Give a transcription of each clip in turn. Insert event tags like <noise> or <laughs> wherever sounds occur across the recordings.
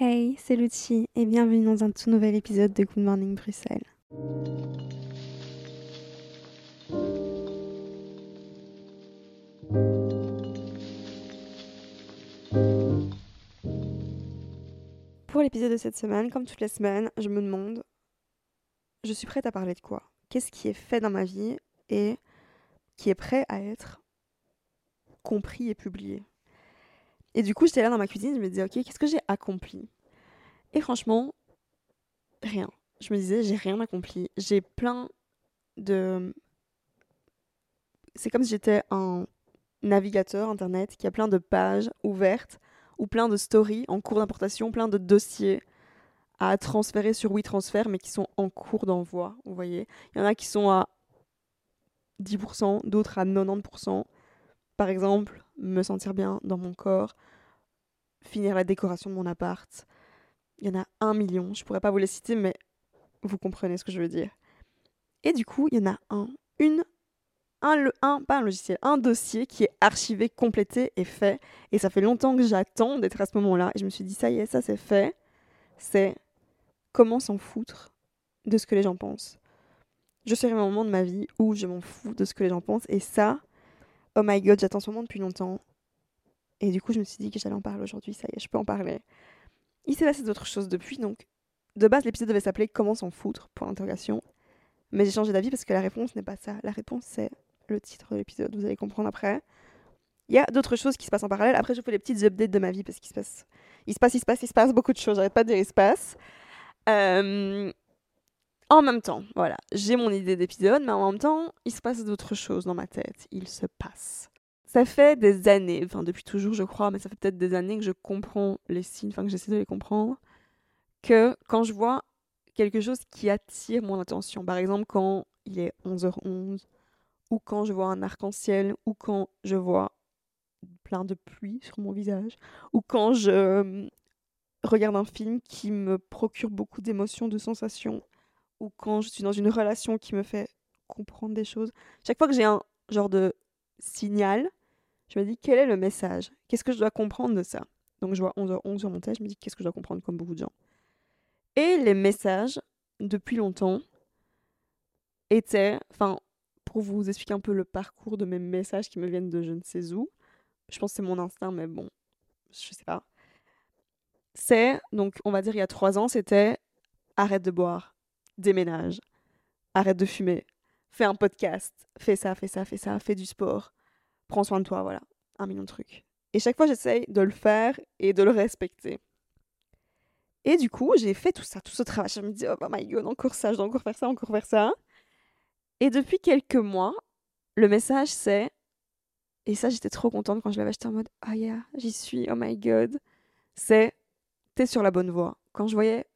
Hey, c'est Lucie et bienvenue dans un tout nouvel épisode de Good Morning Bruxelles. Pour l'épisode de cette semaine, comme toutes les semaines, je me demande, je suis prête à parler de quoi? Qu'est-ce qui est fait dans ma vie et qui est prêt à être compris et publié? Et du coup, j'étais là dans ma cuisine, je me disais, ok, qu'est-ce que j'ai accompli? Et franchement, rien. Je me disais, j'ai rien accompli. J'ai plein de... C'est comme si j'étais un navigateur internet qui a plein de pages ouvertes ou plein de stories en cours d'importation, plein de dossiers à transférer sur WeTransfer, mais qui sont en cours d'envoi, vous voyez. Il y en a qui sont à 10%, d'autres à 90%. Par exemple, me sentir bien dans mon corps, finir la décoration de mon appart. Il y en a un million, je pourrais pas vous les citer, mais vous comprenez ce que je veux dire. Et du coup, il y en a un, une un, un, pas un logiciel, un dossier qui est archivé, complété et fait. Et ça fait longtemps que j'attends d'être à ce moment-là. Et je me suis dit, ça y est, ça c'est fait. C'est comment s'en foutre de ce que les gens pensent. Je à un moment de ma vie où je m'en fous de ce que les gens pensent. Et ça, oh my god, j'attends ce moment depuis longtemps. Et du coup, je me suis dit que j'allais en parler aujourd'hui. Ça y est, je peux en parler. Il s'est passé d'autres choses depuis. Donc, de base, l'épisode devait s'appeler Comment s'en foutre? Pour l'interrogation. Mais j'ai changé d'avis parce que la réponse n'est pas ça. La réponse, c'est le titre de l'épisode, vous allez comprendre après. Il y a d'autres choses qui se passent en parallèle. Après, je vous fais les petites updates de ma vie parce qu'il se passe, il se passe, il se passe, il se passe beaucoup de choses. J'arrête pas de dire il se passe. Euh, En même temps, voilà, j'ai mon idée d'épisode, mais en même temps, il se passe d'autres choses dans ma tête. Il se passe. Ça fait des années, enfin depuis toujours, je crois, mais ça fait peut-être des années que je comprends les signes, enfin que j'essaie de les comprendre, que quand je vois quelque chose qui attire mon attention, par exemple quand il est 11h11 ou quand je vois un arc-en-ciel, ou quand je vois plein de pluie sur mon visage, ou quand je euh, regarde un film qui me procure beaucoup d'émotions, de sensations, ou quand je suis dans une relation qui me fait comprendre des choses. Chaque fois que j'ai un genre de signal, je me dis quel est le message? Qu'est-ce que je dois comprendre de ça? Donc je vois 11h11 sur mon test, je me dis qu'est-ce que je dois comprendre comme beaucoup de gens? Et les messages, depuis longtemps, étaient, enfin, pour vous expliquer un peu le parcours de mes messages qui me viennent de je ne sais où. Je pense que c'est mon instinct, mais bon, je sais pas. C'est, donc, on va dire il y a trois ans, c'était arrête de boire, déménage, arrête de fumer, fais un podcast, fais ça, fais ça, fais ça, fais du sport, prends soin de toi, voilà, un million de trucs. Et chaque fois, j'essaye de le faire et de le respecter. Et du coup, j'ai fait tout ça, tout ce travail. Je me dis, oh my god, encore ça, je dois encore faire ça, encore faire ça. Et depuis quelques mois, le message c'est, et ça j'étais trop contente quand je l'avais acheté en mode, ah yeah, j'y suis, oh my god, c'est, t'es sur la bonne voie. Quand je voyais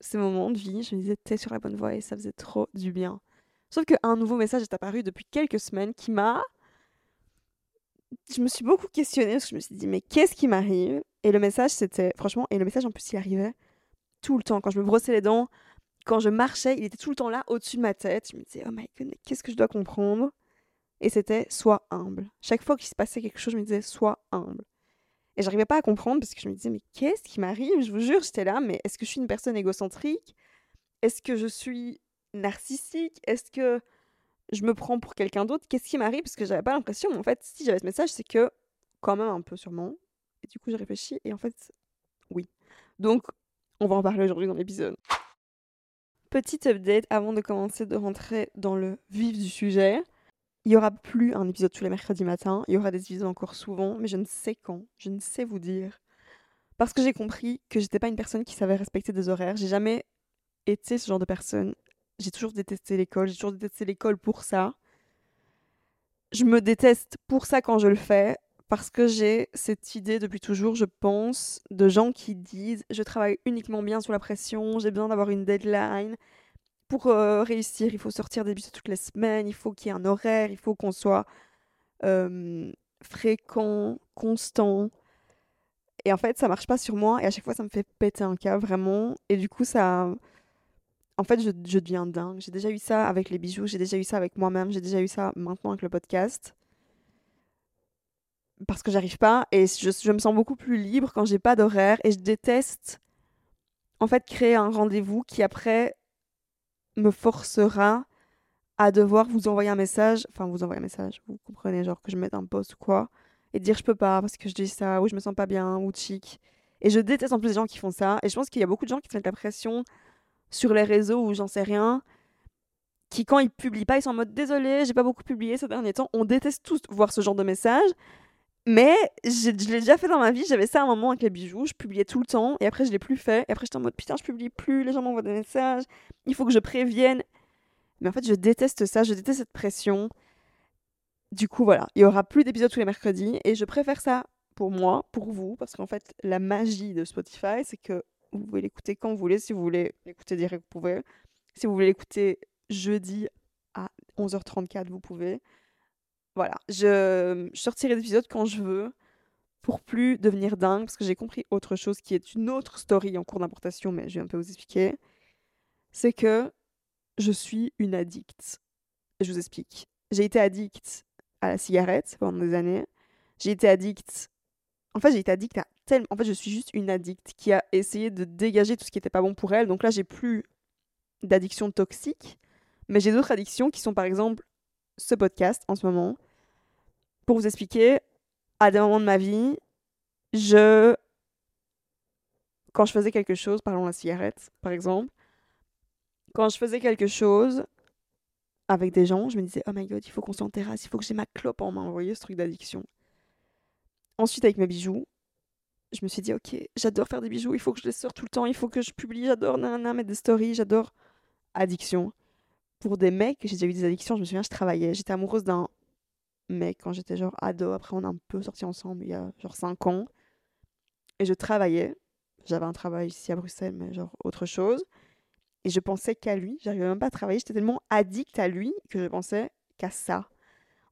ces moments de vie, je me disais, t'es sur la bonne voie et ça faisait trop du bien. Sauf qu'un nouveau message est apparu depuis quelques semaines qui m'a... Je me suis beaucoup questionnée parce que je me suis dit, mais qu'est-ce qui m'arrive? Et le message, c'était, franchement, et le message en plus, il arrivait tout le temps. Quand je me brossais les dents, quand je marchais, il était tout le temps là, au-dessus de ma tête. Je me disais, oh my god, qu'est-ce que je dois comprendre? Et c'était sois humble. Chaque fois qu'il se passait quelque chose, je me disais, sois humble. Et j'arrivais pas à comprendre parce que je me disais, mais qu'est-ce qui m'arrive? Je vous jure, j'étais là, mais est-ce que je suis une personne égocentrique? Est-ce que je suis narcissique? Est-ce que je me prends pour quelqu'un d'autre Qu'est-ce qui m'arrive? Parce que j'avais pas l'impression, mais en fait, si j'avais ce message, c'est que quand même un peu sûrement. Et du coup, j'ai réfléchi et en fait, oui. Donc, on va en parler aujourd'hui dans l'épisode. Petite update avant de commencer de rentrer dans le vif du sujet. Il n'y aura plus un épisode tous les mercredis matins. Il y aura des épisodes encore souvent, mais je ne sais quand. Je ne sais vous dire. Parce que j'ai compris que j'étais pas une personne qui savait respecter des horaires. J'ai jamais été ce genre de personne. J'ai toujours détesté l'école. J'ai toujours détesté l'école pour ça. Je me déteste pour ça quand je le fais parce que j'ai cette idée depuis toujours, je pense, de gens qui disent je travaille uniquement bien sous la pression, j'ai besoin d'avoir une deadline. Pour euh, réussir, il faut sortir des bus toutes les semaines, il faut qu'il y ait un horaire, il faut qu'on soit fréquent, constant. Et en fait, ça marche pas sur moi et à chaque fois, ça me fait péter un câble vraiment. Et du coup, ça. En fait, je, deviens dingue. J'ai déjà eu ça avec les bijoux, j'ai déjà eu ça avec moi-même, j'ai déjà eu ça maintenant avec le podcast parce que j'arrive pas et je, je, me sens beaucoup plus libre quand j'ai pas d'horaire et je déteste en fait créer un rendez-vous qui après me forcera à devoir vous envoyer un message, enfin vous envoyer un message, vous comprenez, genre que je mette un post ou quoi, et dire je peux pas parce que je dis ça, ou je me sens pas bien, ou chic. Et je déteste en plus les gens qui font ça, et je pense qu'il y a beaucoup de gens qui se mettent la pression sur les réseaux ou j'en sais rien, qui quand ils publient pas, ils sont en mode désolé, j'ai pas beaucoup publié ces derniers temps. On déteste tous voir ce genre de message. Mais je, l'ai déjà fait dans ma vie, j'avais ça à un moment avec les bijoux, je publiais tout le temps, et après je l'ai plus fait, et après j'étais en mode putain, je publie plus, les gens m'envoient des messages, il faut que je prévienne. Mais en fait, je déteste ça, je déteste cette pression. Du coup, voilà, il y aura plus d'épisodes tous les mercredis, et je préfère ça pour moi, pour vous, parce qu'en fait, la magie de Spotify, c'est que vous pouvez l'écouter quand vous voulez, si vous voulez l'écouter direct, vous pouvez. Si vous voulez l'écouter jeudi à 11h34, vous pouvez voilà, je, sortirai des épisodes quand je veux pour plus devenir dingue parce que j'ai compris autre chose qui est une autre story en cours d'importation, mais je vais un peu vous expliquer. C'est que je suis une addicte. Je vous explique. J'ai été addicte à la cigarette pendant des années. J'ai été addicte. En fait, j'ai été addicte à tellement. En fait, je suis juste une addicte qui a essayé de dégager tout ce qui n'était pas bon pour elle. Donc là, j'ai plus d'addiction toxique. Mais j'ai d'autres addictions qui sont par exemple ce podcast en ce moment, pour vous expliquer, à des moments de ma vie, je. Quand je faisais quelque chose, parlons la cigarette, par exemple, quand je faisais quelque chose avec des gens, je me disais, oh my god, il faut qu'on s'en terrasse, il faut que j'ai ma clope en main, vous voyez, ce truc d'addiction. Ensuite, avec mes bijoux, je me suis dit, ok, j'adore faire des bijoux, il faut que je les sorte tout le temps, il faut que je publie, j'adore mettre des stories, j'adore addiction. Pour des mecs, j'ai déjà eu des addictions, je me souviens, je travaillais, j'étais amoureuse d'un mais quand j'étais genre ado. Après, on a un peu sorti ensemble il y a genre 5 ans. Et je travaillais. J'avais un travail ici à Bruxelles, mais genre autre chose. Et je pensais qu'à lui. J'arrivais même pas à travailler. J'étais tellement addict à lui que je pensais qu'à ça.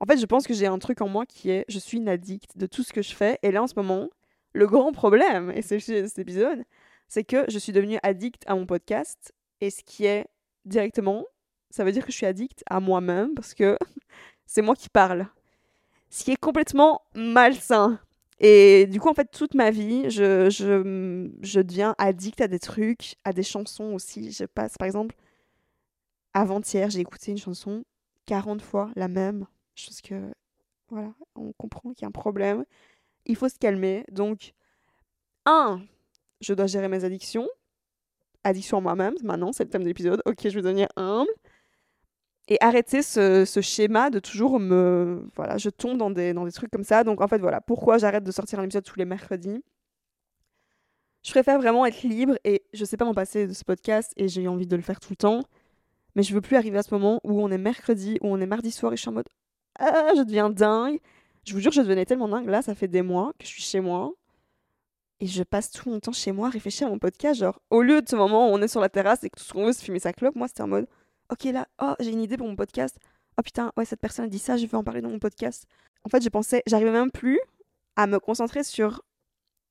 En fait, je pense que j'ai un truc en moi qui est je suis une addict de tout ce que je fais. Et là, en ce moment, le grand problème, et c'est cet épisode, c'est que je suis devenue addict à mon podcast. Et ce qui est directement, ça veut dire que je suis addict à moi-même parce que <laughs> c'est moi qui parle ce qui est complètement malsain. Et du coup, en fait, toute ma vie, je, je, je deviens addict à des trucs, à des chansons aussi. Je passe, par exemple, avant-hier, j'ai écouté une chanson 40 fois, la même. Chose que, voilà, on comprend qu'il y a un problème. Il faut se calmer. Donc, un, je dois gérer mes addictions. Addiction à moi-même, maintenant, c'est le thème de l'épisode. Ok, je vais devenir humble et arrêter ce, schéma de toujours me voilà je tombe dans des, dans des trucs comme ça donc en fait voilà pourquoi j'arrête de sortir un épisode tous les mercredis? Je préfère vraiment être libre et je sais pas m'en passer de ce podcast et j'ai envie de le faire tout le temps mais je veux plus arriver à ce moment où on est mercredi où on est mardi soir et je suis en mode ah je deviens dingue je vous jure je devenais tellement dingue là ça fait des mois que je suis chez moi et je passe tout mon temps chez moi à réfléchir à mon podcast genre au lieu de ce moment où on est sur la terrasse et que tout ce qu'on veut c'est fumer sa clope moi c'était en mode ok là, oh j'ai une idée pour mon podcast. Oh putain, ouais cette personne a dit ça, je vais en parler dans mon podcast. En fait, je pensais, j'arrivais même plus à me concentrer sur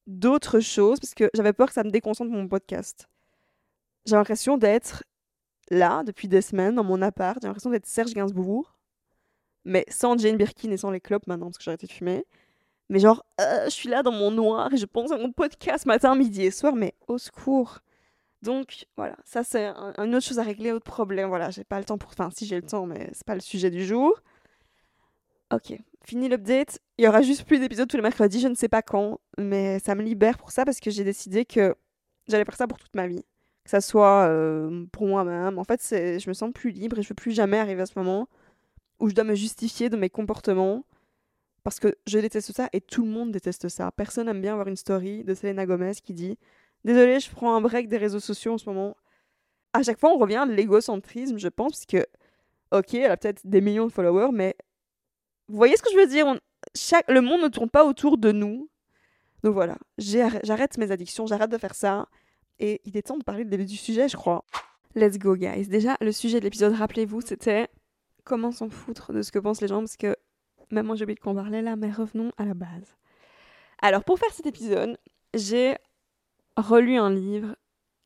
d'autres choses parce que j'avais peur que ça me déconcentre mon podcast. J'ai l'impression d'être là depuis des semaines dans mon appart. J'ai l'impression d'être Serge Gainsbourg, mais sans Jane Birkin et sans les clopes maintenant parce que j'ai arrêté de fumer. Mais genre, euh, je suis là dans mon noir et je pense à mon podcast matin, midi et soir, mais au secours. Donc voilà, ça c'est une autre chose à régler, autre problème. Voilà, j'ai pas le temps pour. Enfin, si j'ai le temps, mais c'est pas le sujet du jour. Ok, fini l'update. Il y aura juste plus d'épisodes tous les mercredis, je ne sais pas quand, mais ça me libère pour ça parce que j'ai décidé que j'allais faire ça pour toute ma vie. Que ça soit euh, pour moi-même. En fait, je me sens plus libre et je veux plus jamais arriver à ce moment où je dois me justifier de mes comportements parce que je déteste ça et tout le monde déteste ça. Personne n'aime bien avoir une story de Selena Gomez qui dit Désolée, je prends un break des réseaux sociaux en ce moment. À chaque fois, on revient à l'égocentrisme, je pense, parce que, ok, elle a peut-être des millions de followers, mais vous voyez ce que je veux dire Chaque... Le monde ne tourne pas autour de nous. Donc voilà, j'arrête mes addictions, j'arrête de faire ça. Et il est temps de parler du sujet, je crois. Let's go, guys. Déjà, le sujet de l'épisode, rappelez-vous, c'était comment s'en foutre de ce que pensent les gens, parce que même moi j'ai oublié qu'on parlait là, mais revenons à la base. Alors, pour faire cet épisode, j'ai relu un livre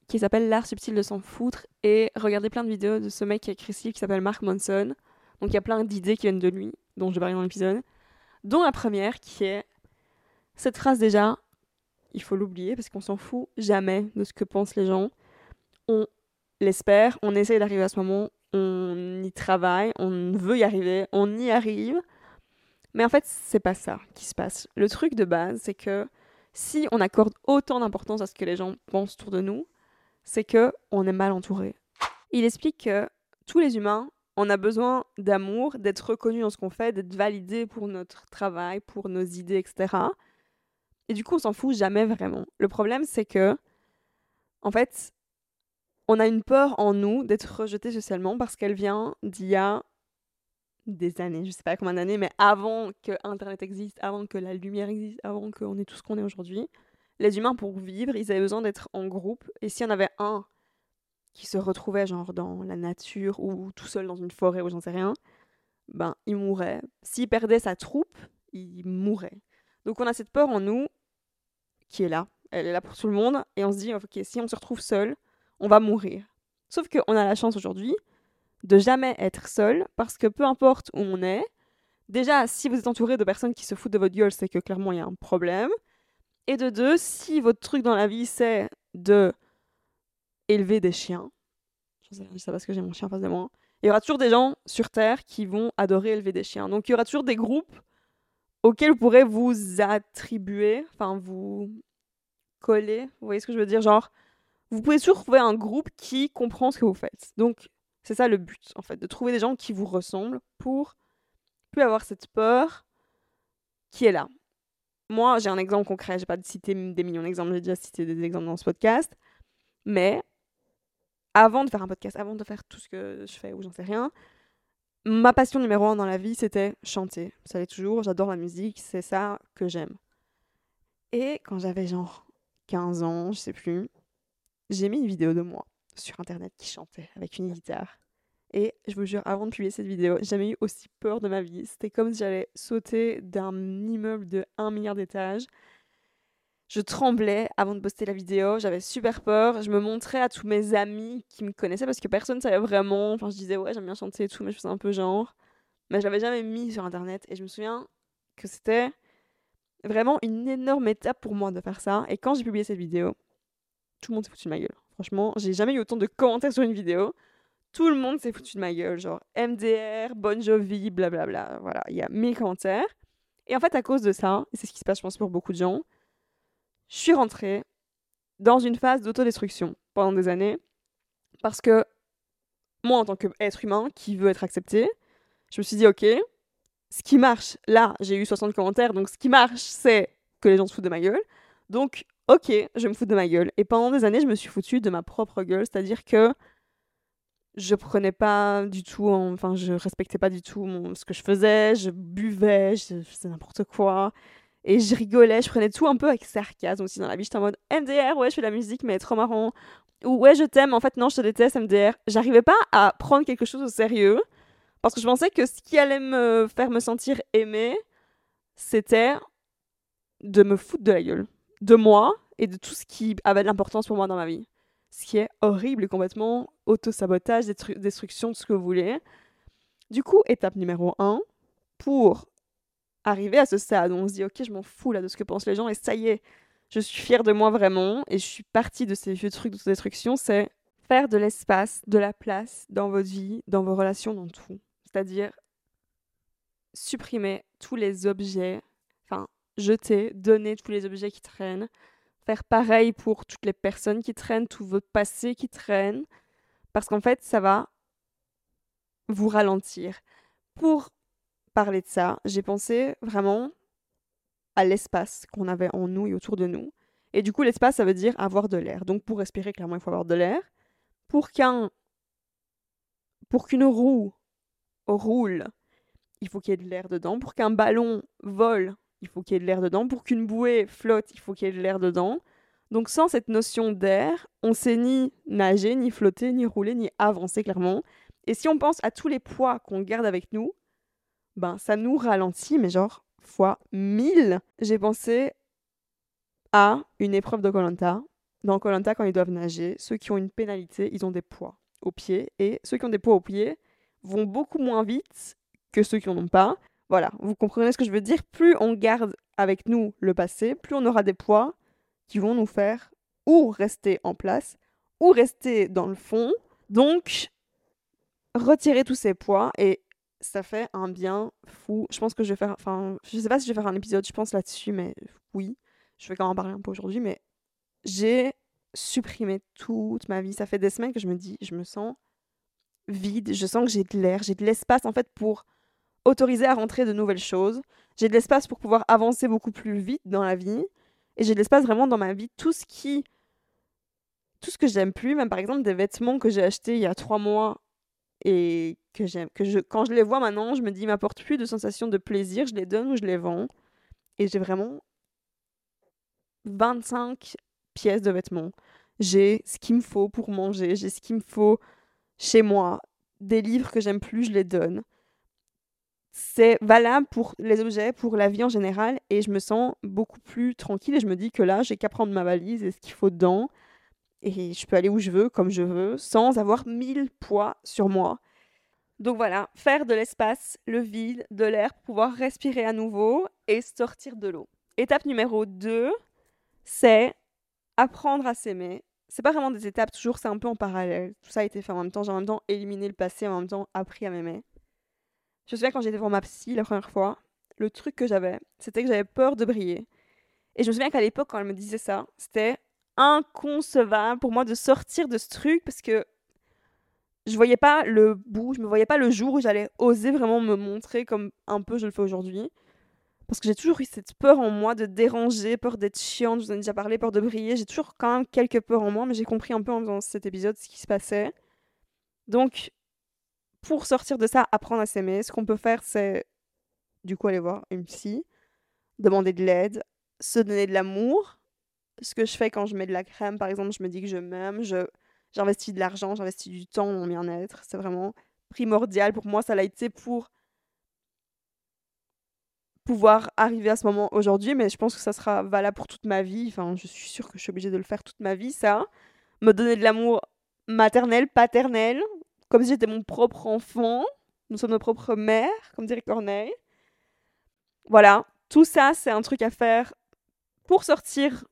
qui s'appelle L'art subtil de s'en foutre et regardé plein de vidéos de ce mec qui a écrit ce qui s'appelle Mark Monson. Donc il y a plein d'idées qui viennent de lui, dont je vais parler dans l'épisode. Dont la première qui est cette phrase déjà il faut l'oublier parce qu'on s'en fout jamais de ce que pensent les gens. On l'espère, on essaye d'arriver à ce moment, on y travaille, on veut y arriver, on y arrive. Mais en fait, c'est pas ça qui se passe. Le truc de base, c'est que si on accorde autant d'importance à ce que les gens pensent autour de nous, c'est que on est mal entouré. Il explique que tous les humains, on a besoin d'amour, d'être reconnu dans ce qu'on fait, d'être validé pour notre travail, pour nos idées, etc. Et du coup, on s'en fout jamais vraiment. Le problème, c'est que, en fait, on a une peur en nous d'être rejeté socialement parce qu'elle vient d'il y a des années, je sais pas combien d'années, mais avant que Internet existe, avant que la lumière existe, avant qu'on ait tout ce qu'on est aujourd'hui, les humains, pour vivre, ils avaient besoin d'être en groupe. Et s'il y en avait un qui se retrouvait genre dans la nature ou tout seul dans une forêt ou j'en sais rien, ben il mourrait. S'il perdait sa troupe, il mourrait. Donc on a cette peur en nous qui est là, elle est là pour tout le monde, et on se dit, ok, si on se retrouve seul, on va mourir. Sauf qu'on a la chance aujourd'hui de jamais être seul, parce que peu importe où on est, déjà, si vous êtes entouré de personnes qui se foutent de votre gueule, c'est que clairement il y a un problème. Et de deux, si votre truc dans la vie c'est de élever des chiens, je sais, pas parce que j'ai mon chien en face de moi, il y aura toujours des gens sur Terre qui vont adorer élever des chiens. Donc il y aura toujours des groupes auxquels vous pourrez vous attribuer, enfin vous coller, vous voyez ce que je veux dire Genre, vous pouvez toujours trouver un groupe qui comprend ce que vous faites. Donc c'est ça le but, en fait, de trouver des gens qui vous ressemblent pour plus avoir cette peur qui est là. Moi, j'ai un exemple concret, j'ai pas cité des millions d'exemples, j'ai déjà cité des exemples dans ce podcast, mais avant de faire un podcast, avant de faire tout ce que je fais ou j'en sais rien, ma passion numéro un dans la vie, c'était chanter. Ça l'est toujours, j'adore la musique, c'est ça que j'aime. Et quand j'avais genre 15 ans, je sais plus, j'ai mis une vidéo de moi sur internet qui chantait avec une guitare. Et je vous jure, avant de publier cette vidéo, j'ai jamais eu aussi peur de ma vie. C'était comme si j'allais sauter d'un immeuble de 1 milliard d'étages. Je tremblais avant de poster la vidéo, j'avais super peur. Je me montrais à tous mes amis qui me connaissaient parce que personne ne savait vraiment. Enfin, je disais, ouais, j'aime bien chanter et tout, mais je faisais un peu genre. Mais je l'avais jamais mis sur internet. Et je me souviens que c'était vraiment une énorme étape pour moi de faire ça. Et quand j'ai publié cette vidéo, tout le monde s'est foutu de ma gueule. Franchement, j'ai jamais eu autant de commentaires sur une vidéo. Tout le monde s'est foutu de ma gueule. Genre MDR, Bon Jovi, blablabla. Voilà, il y a mille commentaires. Et en fait, à cause de ça, et c'est ce qui se passe, je pense, pour beaucoup de gens, je suis rentrée dans une phase d'autodestruction pendant des années parce que moi, en tant qu'être humain qui veut être accepté, je me suis dit, ok, ce qui marche, là, j'ai eu 60 commentaires, donc ce qui marche, c'est que les gens se foutent de ma gueule. Donc, ok, je me fous de ma gueule. Et pendant des années, je me suis foutue de ma propre gueule, c'est-à-dire que je prenais pas du tout, enfin, je respectais pas du tout ce que je faisais, je buvais, je faisais n'importe quoi. Et je rigolais, je prenais tout un peu avec sarcasme aussi dans la vie. J'étais en mode MDR, ouais, je fais de la musique, mais trop marrant. Ou ouais, je t'aime, en fait, non, je te déteste, MDR. J'arrivais pas à prendre quelque chose au sérieux parce que je pensais que ce qui allait me faire me sentir aimée, c'était de me foutre de la gueule. De moi et de tout ce qui avait de l'importance pour moi dans ma vie. Ce qui est horrible complètement auto-sabotage, destruction, de ce que vous voulez. Du coup, étape numéro 1, pour arriver à ce stade où on se dit ok je m'en fous là de ce que pensent les gens et ça y est je suis fière de moi vraiment et je suis partie de ces vieux trucs d'autodestruction c'est faire de l'espace de la place dans votre vie dans vos relations dans tout c'est-à-dire supprimer tous les objets enfin jeter donner tous les objets qui traînent faire pareil pour toutes les personnes qui traînent tout votre passé qui traîne parce qu'en fait ça va vous ralentir pour parler de ça, j'ai pensé vraiment à l'espace qu'on avait en nous et autour de nous. Et du coup, l'espace, ça veut dire avoir de l'air. Donc, pour respirer, clairement, il faut avoir de l'air. Pour qu'un. Pour qu'une roue roule, il faut qu'il y ait de l'air dedans. Pour qu'un ballon vole, il faut qu'il y ait de l'air dedans. Pour qu'une bouée flotte, il faut qu'il y ait de l'air dedans. Donc, sans cette notion d'air, on sait ni nager, ni flotter, ni rouler, ni avancer, clairement. Et si on pense à tous les poids qu'on garde avec nous, ben ça nous ralentit, mais genre fois 1000. J'ai pensé à une épreuve de Colanta. Dans Colanta, quand ils doivent nager, ceux qui ont une pénalité, ils ont des poids aux pieds. Et ceux qui ont des poids aux pieds vont beaucoup moins vite que ceux qui n'en ont pas. Voilà, vous comprenez ce que je veux dire Plus on garde avec nous le passé, plus on aura des poids qui vont nous faire ou rester en place ou rester dans le fond. Donc, retirer tous ces poids et ça fait un bien fou. Je pense que je vais faire, enfin, je sais pas si je vais faire un épisode, je pense là-dessus, mais oui, je vais quand même en parler un peu aujourd'hui, mais j'ai supprimé toute ma vie. Ça fait des semaines que je me dis, je me sens vide, je sens que j'ai de l'air, j'ai de l'espace en fait pour autoriser à rentrer de nouvelles choses. J'ai de l'espace pour pouvoir avancer beaucoup plus vite dans la vie. Et j'ai de l'espace vraiment dans ma vie. Tout ce qui. Tout ce que j'aime plus, même par exemple des vêtements que j'ai achetés il y a trois mois et que j'aime, que je, quand je les vois maintenant, je me dis, ils m'apportent plus de sensation de plaisir, je les donne ou je les vends. Et j'ai vraiment 25 pièces de vêtements. J'ai ce qu'il me faut pour manger, j'ai ce qu'il me faut chez moi. Des livres que j'aime plus, je les donne. C'est valable pour les objets, pour la vie en général, et je me sens beaucoup plus tranquille et je me dis que là, j'ai qu'à prendre ma valise et ce qu'il faut dedans, et je peux aller où je veux, comme je veux, sans avoir mille poids sur moi. Donc voilà, faire de l'espace, le vide, de l'air pour pouvoir respirer à nouveau et sortir de l'eau. Étape numéro 2, c'est apprendre à s'aimer. C'est pas vraiment des étapes, toujours c'est un peu en parallèle. Tout ça a été fait en même temps. J'ai en même temps éliminé le passé, en même temps appris à m'aimer. Je me souviens quand j'étais devant ma psy la première fois, le truc que j'avais, c'était que j'avais peur de briller. Et je me souviens qu'à l'époque, quand elle me disait ça, c'était inconcevable pour moi de sortir de ce truc parce que je voyais pas le bout, je me voyais pas le jour où j'allais oser vraiment me montrer comme un peu je le fais aujourd'hui. Parce que j'ai toujours eu cette peur en moi de déranger, peur d'être chiante, je vous en ai déjà parlé, peur de briller. J'ai toujours quand même quelques peurs en moi, mais j'ai compris un peu en faisant cet épisode ce qui se passait. Donc, pour sortir de ça, apprendre à s'aimer, ce qu'on peut faire, c'est du coup aller voir une psy, demander de l'aide, se donner de l'amour. Ce que je fais quand je mets de la crème, par exemple, je me dis que je m'aime, je J'investis de l'argent, j'investis du temps mon bien-être. C'est vraiment primordial pour moi. Ça l'a été pour pouvoir arriver à ce moment aujourd'hui, mais je pense que ça sera valable pour toute ma vie. Enfin, je suis sûre que je suis obligée de le faire toute ma vie, ça. Me donner de l'amour maternel, paternel, comme si j'étais mon propre enfant. Nous sommes nos propres mères, comme dirait Corneille. Voilà, tout ça, c'est un truc à faire pour sortir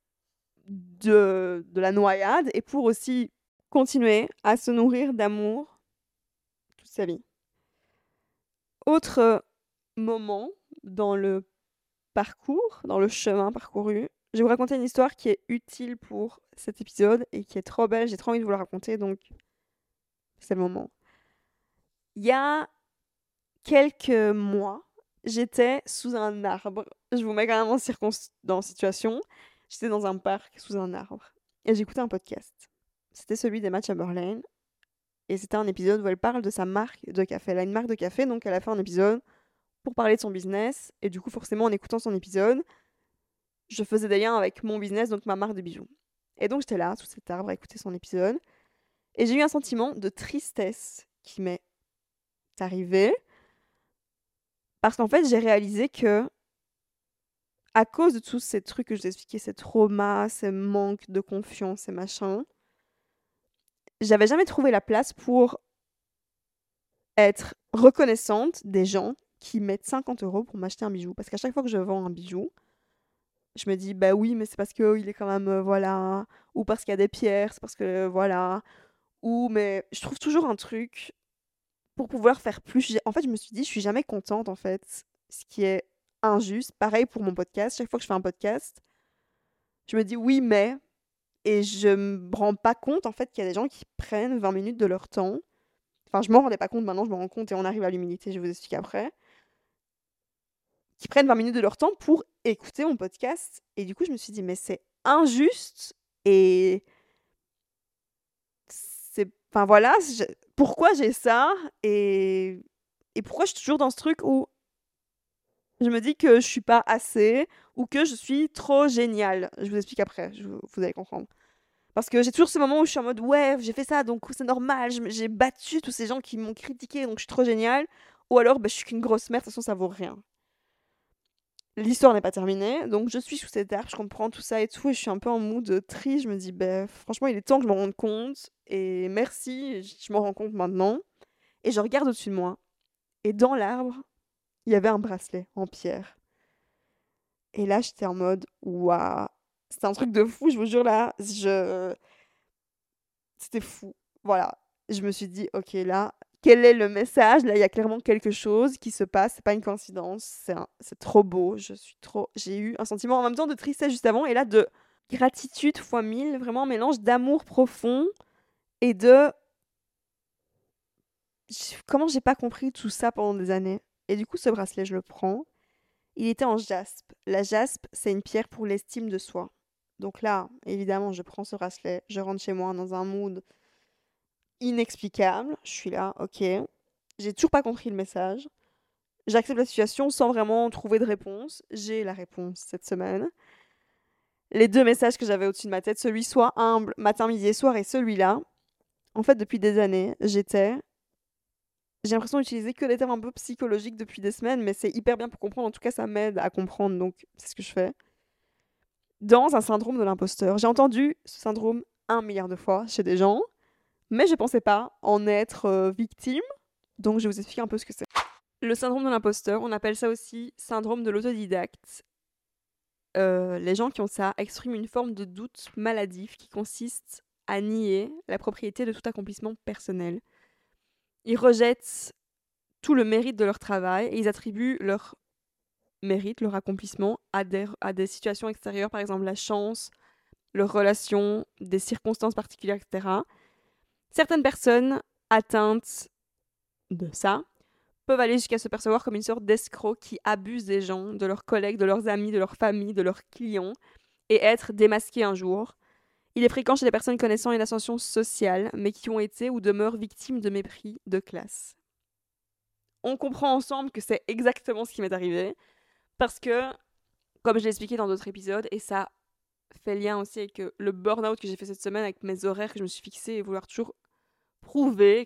de, la noyade et pour aussi continuer à se nourrir d'amour toute sa vie. Autre moment dans le parcours, dans le chemin parcouru, je vais vous raconter une histoire qui est utile pour cet épisode et qui est trop belle. J'ai trop envie de vous la raconter, donc c'est le moment. Il y a quelques mois, j'étais sous un arbre. Je vous mets en, circonstance dans situation. J'étais dans un parc sous un arbre et j'écoutais un podcast c'était celui d'Emma Chamberlain. Et c'était un épisode où elle parle de sa marque de café. Elle a une marque de café, donc elle a fait un épisode pour parler de son business. Et du coup, forcément, en écoutant son épisode, je faisais des liens avec mon business, donc ma marque de bijoux. Et donc j'étais là, sous cet arbre, à écouter son épisode. Et j'ai eu un sentiment de tristesse qui m'est arrivé. Parce qu'en fait, j'ai réalisé que, à cause de tous ces trucs que je vous ai expliqués, ces traumas, ces manques de confiance, ces machins, j'avais jamais trouvé la place pour être reconnaissante des gens qui mettent 50 euros pour m'acheter un bijou. Parce qu'à chaque fois que je vends un bijou, je me dis, bah oui, mais c'est parce qu'il est quand même, euh, voilà, ou parce qu'il y a des pierres, c'est parce que, voilà, ou, mais je trouve toujours un truc pour pouvoir faire plus. En fait, je me suis dit, je suis jamais contente, en fait, ce qui est injuste. Pareil pour mon podcast, chaque fois que je fais un podcast, je me dis, oui, mais, et je me rends pas compte en fait qu'il y a des gens qui prennent 20 minutes de leur temps. Enfin, je m'en rendais pas compte, maintenant je me rends compte et on arrive à l'humilité, je vous expliquer après. Qui prennent 20 minutes de leur temps pour écouter mon podcast. Et du coup, je me suis dit, mais c'est injuste et. Enfin voilà, pourquoi j'ai ça et... pourquoi je suis toujours dans ce truc où je me dis que je suis pas assez ou que je suis trop géniale. Je vous explique après, vous allez comprendre. Parce que j'ai toujours ce moment où je suis en mode ouais, j'ai fait ça donc c'est normal, j'ai battu tous ces gens qui m'ont critiqué donc je suis trop géniale. Ou alors bah, je suis qu'une grosse merde, de toute façon ça vaut rien. L'histoire n'est pas terminée, donc je suis sous cette arbre, je comprends tout ça et tout, et je suis un peu en mood tri. Je me dis, bah, franchement, il est temps que je me rende compte, et merci, je me rends compte maintenant. Et je regarde au-dessus de moi, et dans l'arbre, il y avait un bracelet en pierre. Et là, j'étais en mode, waouh, C'était un truc de fou, je vous jure là. C'était fou. Voilà. Je me suis dit, ok, là, quel est le message? Là, il y a clairement quelque chose qui se passe. C'est pas une coïncidence. C'est, trop beau. Je suis trop. J'ai eu un sentiment en même temps de tristesse juste avant et là de gratitude fois mille. Vraiment un mélange d'amour profond et de. Comment j'ai pas compris tout ça pendant des années Et du coup, ce bracelet, je le prends. Il était en jaspe. La jaspe, c'est une pierre pour l'estime de soi. Donc là, évidemment, je prends ce bracelet, je rentre chez moi dans un mood inexplicable. Je suis là, ok. J'ai toujours pas compris le message. J'accepte la situation sans vraiment trouver de réponse. J'ai la réponse cette semaine. Les deux messages que j'avais au-dessus de ma tête, celui soit humble, matin, midi et soir, et celui-là, en fait, depuis des années, j'étais. J'ai l'impression d'utiliser que des termes un peu psychologiques depuis des semaines, mais c'est hyper bien pour comprendre. En tout cas, ça m'aide à comprendre, donc c'est ce que je fais. Dans un syndrome de l'imposteur. J'ai entendu ce syndrome un milliard de fois chez des gens mais je pensais pas en être euh, victime. Donc je vais vous expliquer un peu ce que c'est. Le syndrome de l'imposteur, on appelle ça aussi syndrome de l'autodidacte. Euh, les gens qui ont ça expriment une forme de doute maladif qui consiste à nier la propriété de tout accomplissement personnel. Ils rejettent tout le mérite de leur travail et ils attribuent leur mérite, leur accomplissement à des, à des situations extérieures, par exemple la chance, leurs relations, des circonstances particulières, etc. Certaines personnes atteintes de ça peuvent aller jusqu'à se percevoir comme une sorte d'escroc qui abuse des gens, de leurs collègues, de leurs amis, de leur famille, de leurs clients, et être démasqué un jour. Il est fréquent chez les personnes connaissant une ascension sociale, mais qui ont été ou demeurent victimes de mépris de classe. On comprend ensemble que c'est exactement ce qui m'est arrivé, parce que, comme je l'ai expliqué dans d'autres épisodes, et ça fait lien aussi avec le burn-out que j'ai fait cette semaine, avec mes horaires que je me suis fixé et vouloir toujours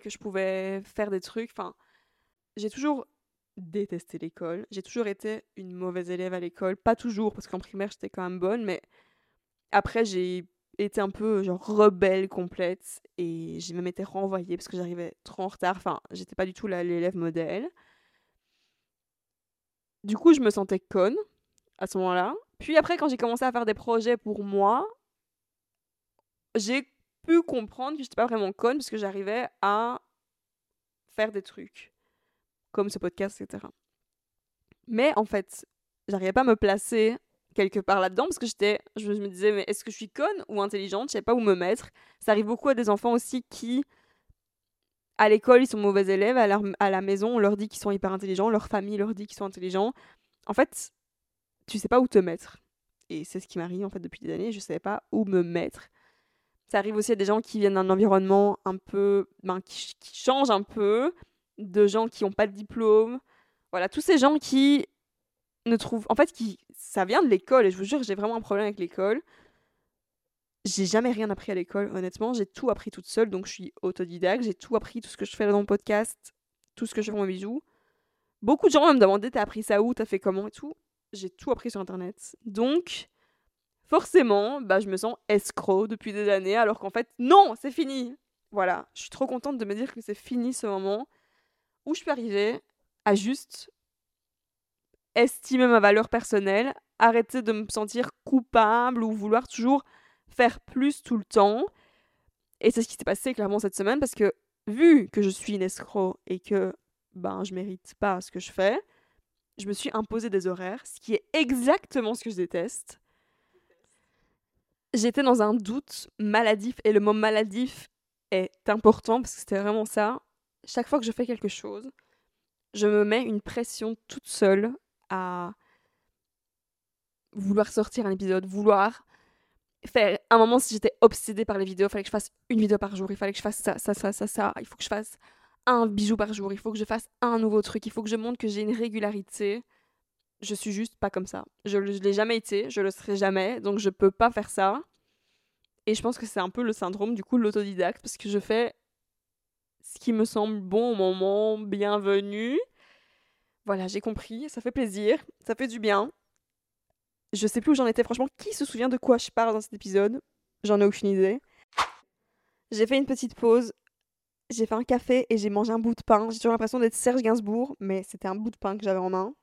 que je pouvais faire des trucs. Enfin, j'ai toujours détesté l'école. J'ai toujours été une mauvaise élève à l'école. Pas toujours, parce qu'en primaire, j'étais quand même bonne, mais après, j'ai été un peu genre rebelle complète et j'ai même été renvoyée parce que j'arrivais trop en retard. Enfin, j'étais pas du tout l'élève modèle. Du coup, je me sentais conne à ce moment-là. Puis après, quand j'ai commencé à faire des projets pour moi, j'ai pu comprendre que j'étais pas vraiment conne parce que j'arrivais à faire des trucs comme ce podcast, etc. Mais en fait, j'arrivais pas à me placer quelque part là-dedans parce que j'étais, je me disais, mais est-ce que je suis conne ou intelligente? Je sais pas où me mettre. Ça arrive beaucoup à des enfants aussi qui, à l'école, ils sont mauvais élèves, à, à la maison, on leur dit qu'ils sont hyper intelligents, leur famille leur dit qu'ils sont intelligents. En fait, tu sais pas où te mettre. Et c'est ce qui m'arrive en fait depuis des années, je savais pas où me mettre. Ça arrive aussi à des gens qui viennent d'un environnement un peu. Ben, qui, qui changent un peu, de gens qui n'ont pas de diplôme. Voilà, tous ces gens qui ne trouvent. En fait, qui, ça vient de l'école, et je vous jure, j'ai vraiment un problème avec l'école. J'ai jamais rien appris à l'école, honnêtement. J'ai tout appris toute seule, donc je suis autodidacte. J'ai tout appris, tout ce que je fais dans le podcast, tout ce que je fais pour mes bijoux. Beaucoup de gens me demandaient T'as appris ça où? T'as fait comment et tout? J'ai tout appris sur internet. Donc, forcément, bah, je me sens escroc depuis des années, alors qu'en fait, non, c'est fini. Voilà, je suis trop contente de me dire que c'est fini ce moment où je peux arriver à juste estimer ma valeur personnelle, arrêter de me sentir coupable ou vouloir toujours faire plus tout le temps. Et c'est ce qui s'est passé clairement cette semaine parce que vu que je suis une escroc et que ben je mérite pas ce que je fais, je me suis imposé des horaires, ce qui est exactement ce que je déteste j'étais dans un doute maladif et le mot maladif est important parce que c'était vraiment ça. Chaque fois que je fais quelque chose, je me mets une pression toute seule à vouloir sortir un épisode, vouloir faire un moment si j'étais obsédée par les vidéos, il fallait que je fasse une vidéo par jour, il fallait que je fasse ça, ça, ça, ça, ça, il faut que je fasse un bijou par jour, il faut que je fasse un nouveau truc, il faut que je montre que j'ai une régularité je suis juste pas comme ça. Je ne l'ai jamais été, je le serai jamais, donc je peux pas faire ça. Et je pense que c'est un peu le syndrome du coup de l'autodidacte, parce que je fais ce qui me semble bon au moment, bienvenu. Voilà, j'ai compris, ça fait plaisir, ça fait du bien. Je sais plus où j'en étais, franchement, qui se souvient de quoi je parle dans cet épisode? J'en ai aucune idée. J'ai fait une petite pause, j'ai fait un café et j'ai mangé un bout de pain. J'ai toujours l'impression d'être Serge Gainsbourg, mais c'était un bout de pain que j'avais en main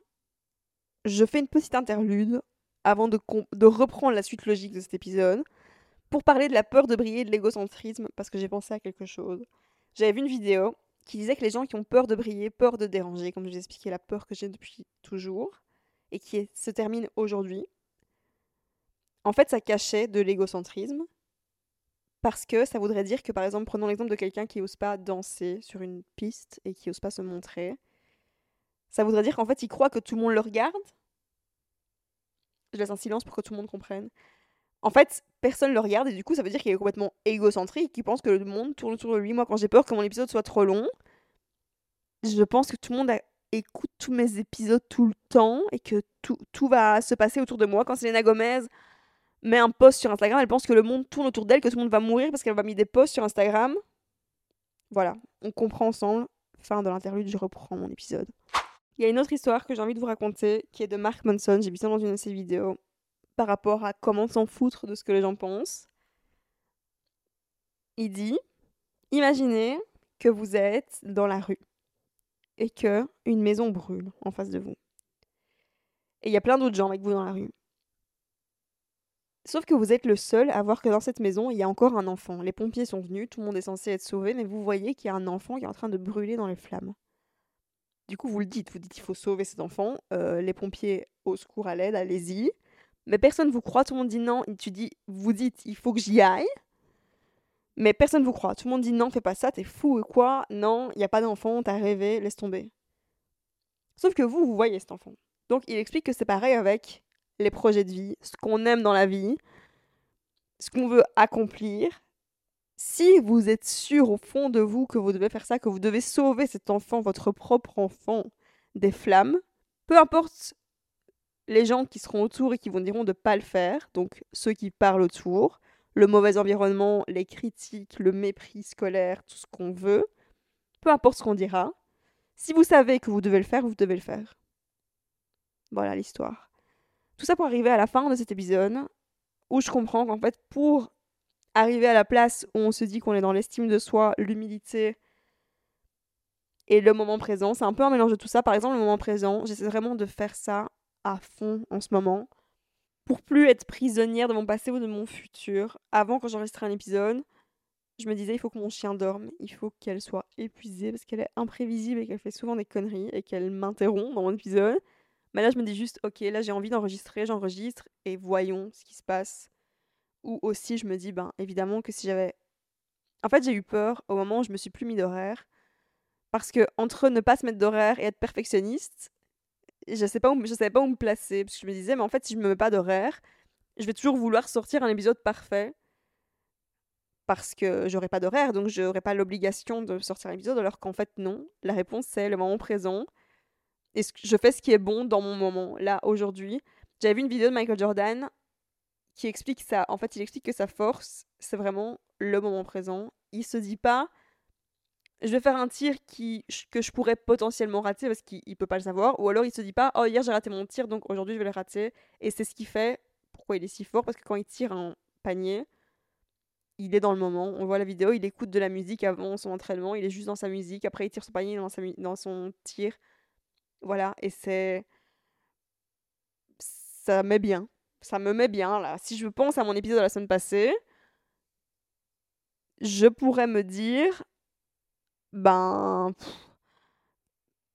je fais une petite interlude avant de, reprendre la suite logique de cet épisode pour parler de la peur de briller et de l'égocentrisme parce que j'ai pensé à quelque chose. J'avais vu une vidéo qui disait que les gens qui ont peur de briller, peur de déranger, comme je vous ai expliqué la peur que j'ai depuis toujours et qui se termine aujourd'hui, en fait ça cachait de l'égocentrisme parce que ça voudrait dire que par exemple prenons l'exemple de quelqu'un qui n'ose pas danser sur une piste et qui n'ose pas se montrer. Ça voudrait dire qu'en fait il croit que tout le monde le regarde. Je laisse un silence pour que tout le monde comprenne en fait, personne le regarde et du coup, ça veut dire qu'il est complètement égocentrique, qu'il pense que le monde tourne autour de lui. Moi, quand j'ai peur que mon épisode soit trop long, je pense que tout le monde écoute tous mes épisodes tout le temps et que tout, tout va se passer autour de moi. Quand Selena Gomez met un post sur Instagram, elle pense que le monde tourne autour d'elle, que tout le monde va mourir parce qu'elle va mettre des posts sur Instagram. Voilà, on comprend ensemble. Fin de l'interlude, je reprends mon épisode. Il y a une autre histoire que j'ai envie de vous raconter qui est de Mark Manson. J'ai vu ça dans une de ses vidéos par rapport à comment s'en foutre de ce que les gens pensent. Il dit Imaginez que vous êtes dans la rue et que une maison brûle en face de vous. Et il y a plein d'autres gens avec vous dans la rue. Sauf que vous êtes le seul à voir que dans cette maison, il y a encore un enfant. Les pompiers sont venus, tout le monde est censé être sauvé, mais vous voyez qu'il y a un enfant qui est en train de brûler dans les flammes. Du coup, vous le dites, vous dites il faut sauver cet enfant. Euh, les pompiers au secours à l'aide, allez-y. Mais personne vous croit, tout le monde dit non. Tu dis, vous dites, il faut que j'y aille. Mais personne vous croit. Tout le monde dit non, fais pas ça, t'es fou ou quoi? Non, il n'y a pas d'enfant, t'as rêvé, laisse tomber. Sauf que vous, vous voyez cet enfant. Donc il explique que c'est pareil avec les projets de vie, ce qu'on aime dans la vie, ce qu'on veut accomplir. Si vous êtes sûr au fond de vous que vous devez faire ça, que vous devez sauver cet enfant, votre propre enfant, des flammes, peu importe les gens qui seront autour et qui vont diront de pas le faire, donc ceux qui parlent autour, le mauvais environnement, les critiques, le mépris scolaire, tout ce qu'on veut, peu importe ce qu'on dira, si vous savez que vous devez le faire, vous devez le faire. Voilà l'histoire. Tout ça pour arriver à la fin de cet épisode, où je comprends qu'en fait, pour arriver à la place où on se dit qu'on est dans l'estime de soi, l'humilité et le moment présent, c'est un peu un mélange de tout ça. Par exemple, le moment présent, j'essaie vraiment de faire ça à fond en ce moment pour plus être prisonnière de mon passé ou de mon futur. Avant, quand j'enregistrais un épisode, je me disais il faut que mon chien dorme, il faut qu'elle soit épuisée parce qu'elle est imprévisible et qu'elle fait souvent des conneries et qu'elle m'interrompt dans mon épisode. Mais là, je me dis juste ok, là j'ai envie d'enregistrer, j'enregistre et voyons ce qui se passe. Ou aussi, je me dis ben évidemment que si j'avais. En fait, j'ai eu peur au moment où je me suis plus mis d'horaire. Parce que entre ne pas se mettre d'horaire et être perfectionniste, je sais pas où, je savais pas où me placer parce que je me disais mais en fait si je me mets pas d'horaire je vais toujours vouloir sortir un épisode parfait parce que j'aurai pas d'horaire donc j'aurai pas l'obligation de sortir un épisode alors qu'en fait non la réponse c'est le moment présent et je fais ce qui est bon dans mon moment là aujourd'hui j'avais vu une vidéo de Michael Jordan qui explique ça en fait il explique que sa force c'est vraiment le moment présent il se dit pas je vais faire un tir qui, que je pourrais potentiellement rater parce qu'il peut pas le savoir. Ou alors il se dit pas, oh hier j'ai raté mon tir donc aujourd'hui je vais le rater. Et c'est ce qui fait pourquoi il est si fort? Parce que quand il tire un panier, il est dans le moment. On voit la vidéo, il écoute de la musique avant son entraînement, il est juste dans sa musique. Après il tire son panier dans, dans son tir. Voilà, et c'est. Ça met bien. Ça me met bien là. Si je pense à mon épisode de la semaine passée, je pourrais me dire ben.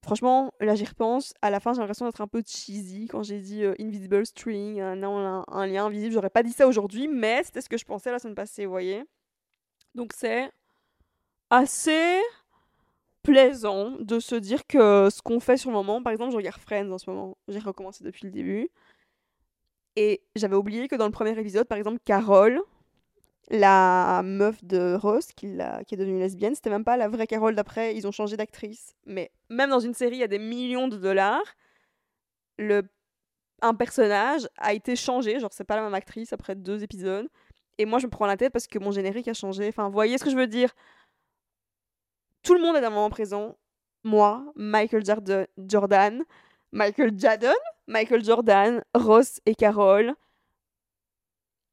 Franchement, là j'y repense. À la fin, j'ai l'impression d'être un peu cheesy quand j'ai dit euh, Invisible String, non, un, lien invisible. J'aurais pas dit ça aujourd'hui, mais c'était ce que je pensais la semaine passée, vous voyez. Donc c'est assez plaisant de se dire que ce qu'on fait sur le moment, par exemple, je regarde Friends en ce moment, j'ai recommencé depuis le début. Et j'avais oublié que dans le premier épisode, par exemple, Carole, la meuf de Ross, qui, est devenue lesbienne, c'était même pas la vraie Carole d'après, ils ont changé d'actrice. Mais même dans une série à des millions de dollars, le, un personnage a été changé, genre c'est pas la même actrice après deux épisodes. Et moi je me prends la tête parce que mon générique a changé. Enfin, vous voyez ce que je veux dire? Tout le monde est le moment présent. Moi, Michael Jordan, Michael Jadon, Michael Jordan, Ross et Carole,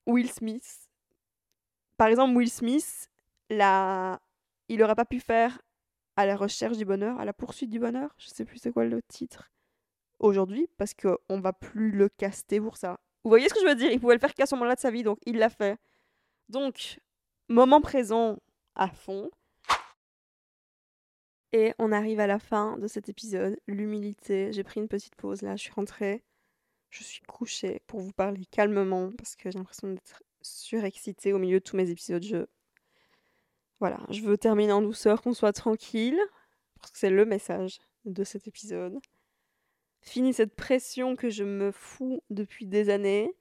Will Smith, par exemple, Will Smith, la... il n'aurait pas pu faire à la recherche du bonheur, à la poursuite du bonheur, je sais plus c'est quoi le titre aujourd'hui, parce qu'on va plus le caster pour ça. Vous voyez ce que je veux dire? Il pouvait le faire qu'à ce moment-là de sa vie, donc il l'a fait. Donc, moment présent à fond. Et on arrive à la fin de cet épisode, l'humilité. J'ai pris une petite pause là, je suis rentrée. Je suis couchée pour vous parler calmement parce que j'ai l'impression d'être surexcitée au milieu de tous mes épisodes. Je... Voilà, je veux terminer en douceur, qu'on soit tranquille, parce que c'est le message de cet épisode. Fini cette pression que je me fous depuis des années.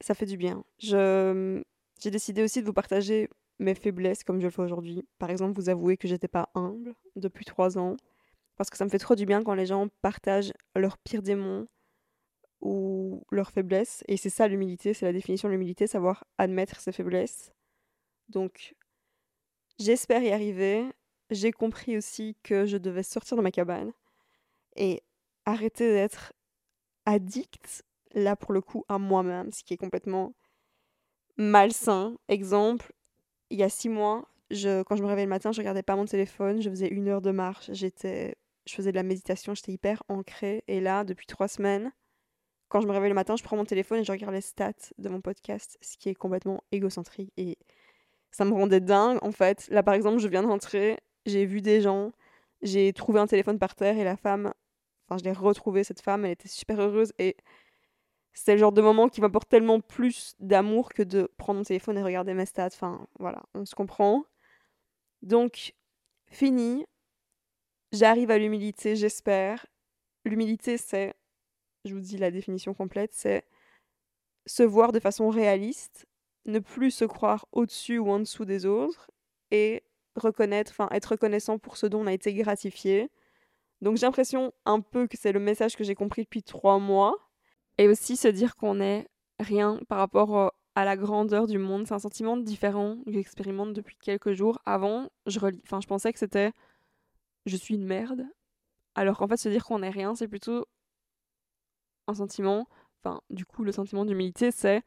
Ça fait du bien. J'ai décidé aussi de vous partager mes faiblesses comme je le fais aujourd'hui. Par exemple, vous avouer que j'étais pas humble depuis trois ans. Parce que ça me fait trop du bien quand les gens partagent leurs pires démons ou leurs faiblesses. Et c'est ça l'humilité, c'est la définition de l'humilité, savoir admettre ses faiblesses. Donc, j'espère y arriver. J'ai compris aussi que je devais sortir de ma cabane et arrêter d'être addict, là pour le coup, à moi-même, ce qui est complètement malsain. Exemple, il y a six mois, quand je me réveillais le matin, je regardais pas mon téléphone, je faisais une heure de marche, j'étais, je faisais de la méditation, j'étais hyper ancrée. Et là, depuis trois semaines, quand je me réveille le matin, je prends mon téléphone et je regarde les stats de mon podcast, ce qui est complètement égocentrique. Et ça me rendait dingue, en fait. Là, par exemple, je viens de rentrer, j'ai vu des gens, j'ai trouvé un téléphone par terre et la femme, enfin, je l'ai retrouvée, cette femme, elle était super heureuse. Et c'est le genre de moment qui m'apporte tellement plus d'amour que de prendre mon téléphone et regarder mes stats. Enfin, voilà, on se comprend. Donc, fini. J'arrive à l'humilité, j'espère. L'humilité, c'est, je vous dis la définition complète, c'est se voir de façon réaliste, ne plus se croire au-dessus ou en dessous des autres et reconnaître, enfin être reconnaissant pour ce dont on a été gratifié. Donc j'ai l'impression un peu que c'est le message que j'ai compris depuis trois mois et aussi se dire qu'on est rien par rapport à la grandeur du monde. C'est un sentiment différent que j'expérimente depuis quelques jours. Avant, je, enfin, je pensais que c'était je suis une merde. Alors qu'en fait, se dire qu'on est rien, c'est plutôt un sentiment. Enfin, du coup, le sentiment d'humilité, c'est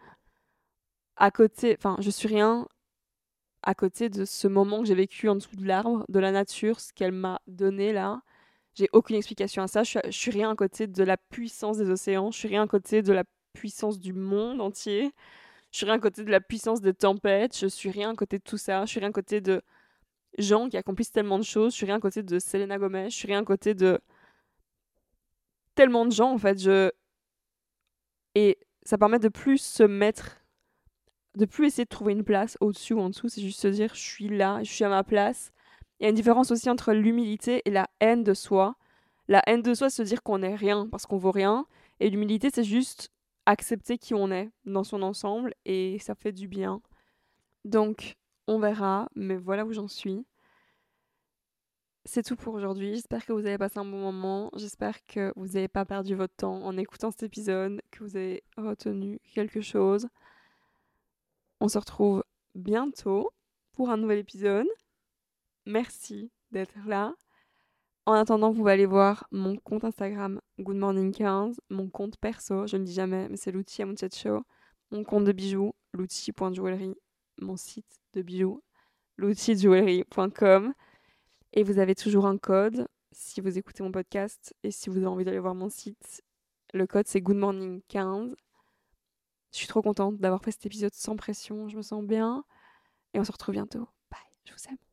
à côté. Enfin, je suis rien à côté de ce moment que j'ai vécu en dessous de l'arbre, de la nature, ce qu'elle m'a donné là. J'ai aucune explication à ça. Je suis, suis rien à côté de la puissance des océans. Je suis rien à côté de la puissance du monde entier. Je suis rien à côté de la puissance des tempêtes. Je suis rien à côté de tout ça. Je suis rien à côté de gens qui accomplissent tellement de choses. Je suis rien à côté de Selena Gomez. Je suis rien à côté de tellement de gens en fait. Je et ça permet de plus se mettre, de plus essayer de trouver une place au-dessus ou en dessous. C'est juste se dire je suis là, je suis à ma place il y a une différence aussi entre l'humilité et la haine de soi. La haine de soi, c'est se dire qu'on n'est rien parce qu'on vaut rien. Et l'humilité, c'est juste accepter qui on est dans son ensemble et ça fait du bien. Donc, on verra, mais voilà où j'en suis. C'est tout pour aujourd'hui. J'espère que vous avez passé un bon moment. J'espère que vous n'avez pas perdu votre temps en écoutant cet épisode, que vous avez retenu quelque chose. On se retrouve bientôt pour un nouvel épisode merci d'être là. En attendant, vous allez voir mon compte Instagram Good Morning 15, mon compte perso, je ne dis jamais, mais c'est l'outil à mon chat show, mon compte de bijoux, l'outil.jewelry, mon site de bijoux, l'outil-jewelry.com. Et vous avez toujours un code si vous écoutez mon podcast et si vous avez envie d'aller voir mon site. Le code c'est Good Morning 15. Je suis trop contente d'avoir fait cet épisode sans pression, je me sens bien. Et on se retrouve bientôt. Bye, je vous aime.